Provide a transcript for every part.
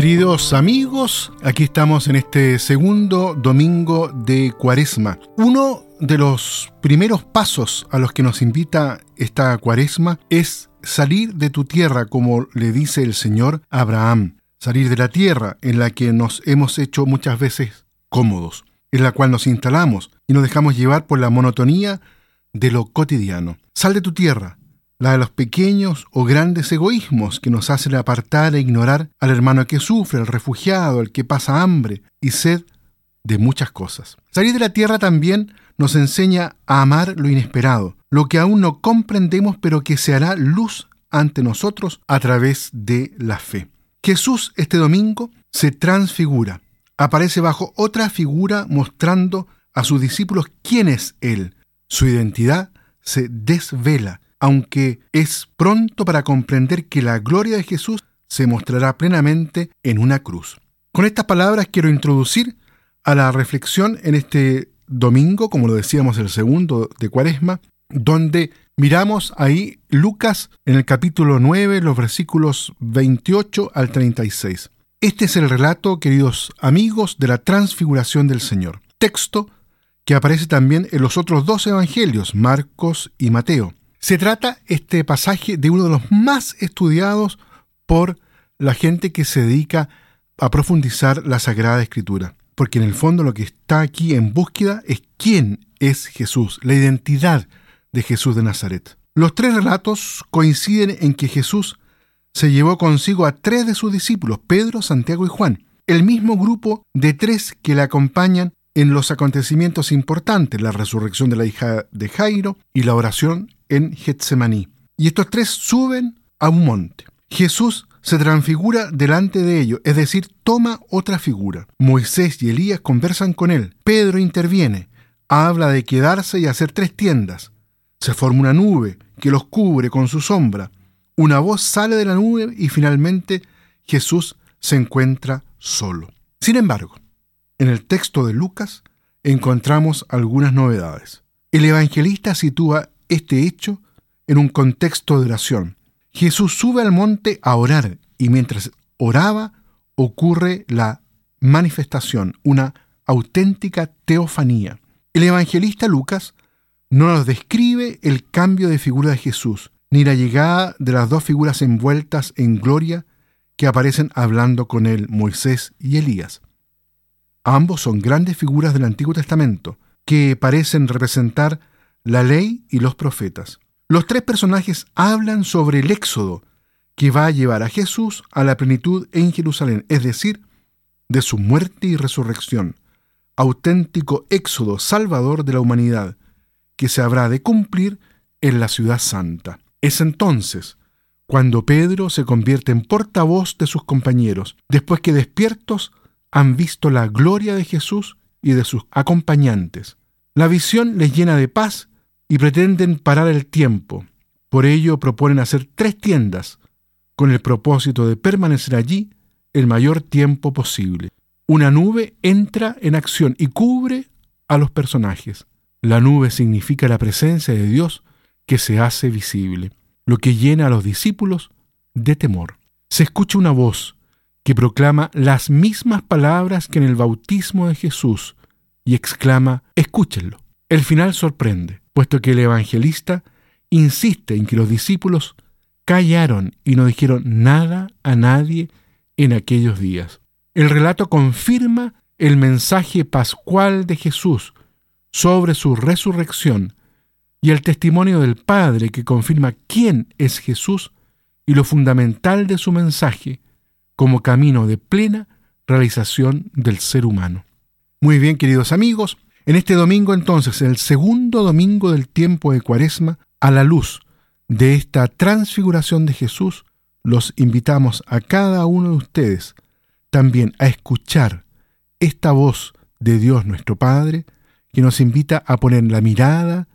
Queridos amigos, aquí estamos en este segundo domingo de Cuaresma. Uno de los primeros pasos a los que nos invita esta Cuaresma es salir de tu tierra, como le dice el Señor Abraham. Salir de la tierra en la que nos hemos hecho muchas veces cómodos, en la cual nos instalamos y nos dejamos llevar por la monotonía de lo cotidiano. Sal de tu tierra, la de los pequeños o grandes egoísmos que nos hacen apartar e ignorar al hermano que sufre, al refugiado, al que pasa hambre y sed de muchas cosas. Salir de la tierra también nos enseña a amar lo inesperado, lo que aún no comprendemos pero que se hará luz ante nosotros a través de la fe. Jesús este domingo se transfigura, aparece bajo otra figura mostrando a sus discípulos quién es Él. Su identidad se desvela aunque es pronto para comprender que la gloria de Jesús se mostrará plenamente en una cruz. Con estas palabras quiero introducir a la reflexión en este domingo, como lo decíamos el segundo de Cuaresma, donde miramos ahí Lucas en el capítulo 9, los versículos 28 al 36. Este es el relato, queridos amigos, de la transfiguración del Señor. Texto que aparece también en los otros dos evangelios, Marcos y Mateo. Se trata este pasaje de uno de los más estudiados por la gente que se dedica a profundizar la Sagrada Escritura, porque en el fondo lo que está aquí en búsqueda es quién es Jesús, la identidad de Jesús de Nazaret. Los tres relatos coinciden en que Jesús se llevó consigo a tres de sus discípulos, Pedro, Santiago y Juan, el mismo grupo de tres que le acompañan en los acontecimientos importantes, la resurrección de la hija de Jairo y la oración en Getsemaní. Y estos tres suben a un monte. Jesús se transfigura delante de ellos, es decir, toma otra figura. Moisés y Elías conversan con él. Pedro interviene, habla de quedarse y hacer tres tiendas. Se forma una nube que los cubre con su sombra. Una voz sale de la nube y finalmente Jesús se encuentra solo. Sin embargo, en el texto de Lucas encontramos algunas novedades. El evangelista sitúa este hecho en un contexto de oración. Jesús sube al monte a orar y mientras oraba ocurre la manifestación, una auténtica teofanía. El evangelista Lucas no nos describe el cambio de figura de Jesús, ni la llegada de las dos figuras envueltas en gloria que aparecen hablando con él, Moisés y Elías. Ambos son grandes figuras del Antiguo Testamento, que parecen representar la ley y los profetas. Los tres personajes hablan sobre el éxodo que va a llevar a Jesús a la plenitud en Jerusalén, es decir, de su muerte y resurrección, auténtico éxodo salvador de la humanidad, que se habrá de cumplir en la ciudad santa. Es entonces cuando Pedro se convierte en portavoz de sus compañeros, después que despiertos han visto la gloria de Jesús y de sus acompañantes. La visión les llena de paz y pretenden parar el tiempo. Por ello proponen hacer tres tiendas, con el propósito de permanecer allí el mayor tiempo posible. Una nube entra en acción y cubre a los personajes. La nube significa la presencia de Dios que se hace visible, lo que llena a los discípulos de temor. Se escucha una voz que proclama las mismas palabras que en el bautismo de Jesús y exclama, escúchenlo. El final sorprende puesto que el evangelista insiste en que los discípulos callaron y no dijeron nada a nadie en aquellos días. El relato confirma el mensaje pascual de Jesús sobre su resurrección y el testimonio del Padre que confirma quién es Jesús y lo fundamental de su mensaje como camino de plena realización del ser humano. Muy bien, queridos amigos, en este domingo entonces, el segundo domingo del tiempo de Cuaresma, a la luz de esta transfiguración de Jesús, los invitamos a cada uno de ustedes también a escuchar esta voz de Dios nuestro Padre, que nos invita a poner la mirada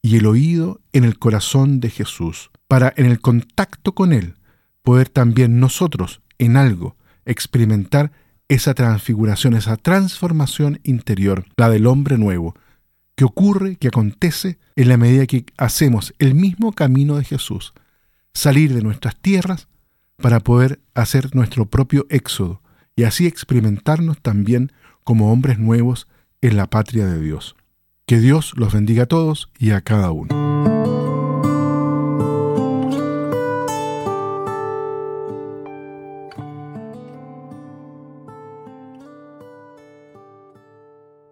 y el oído en el corazón de Jesús, para en el contacto con Él poder también nosotros en algo experimentar esa transfiguración, esa transformación interior, la del hombre nuevo, que ocurre, que acontece en la medida que hacemos el mismo camino de Jesús, salir de nuestras tierras para poder hacer nuestro propio éxodo, y así experimentarnos también como hombres nuevos en la patria de Dios. Que Dios los bendiga a todos y a cada uno.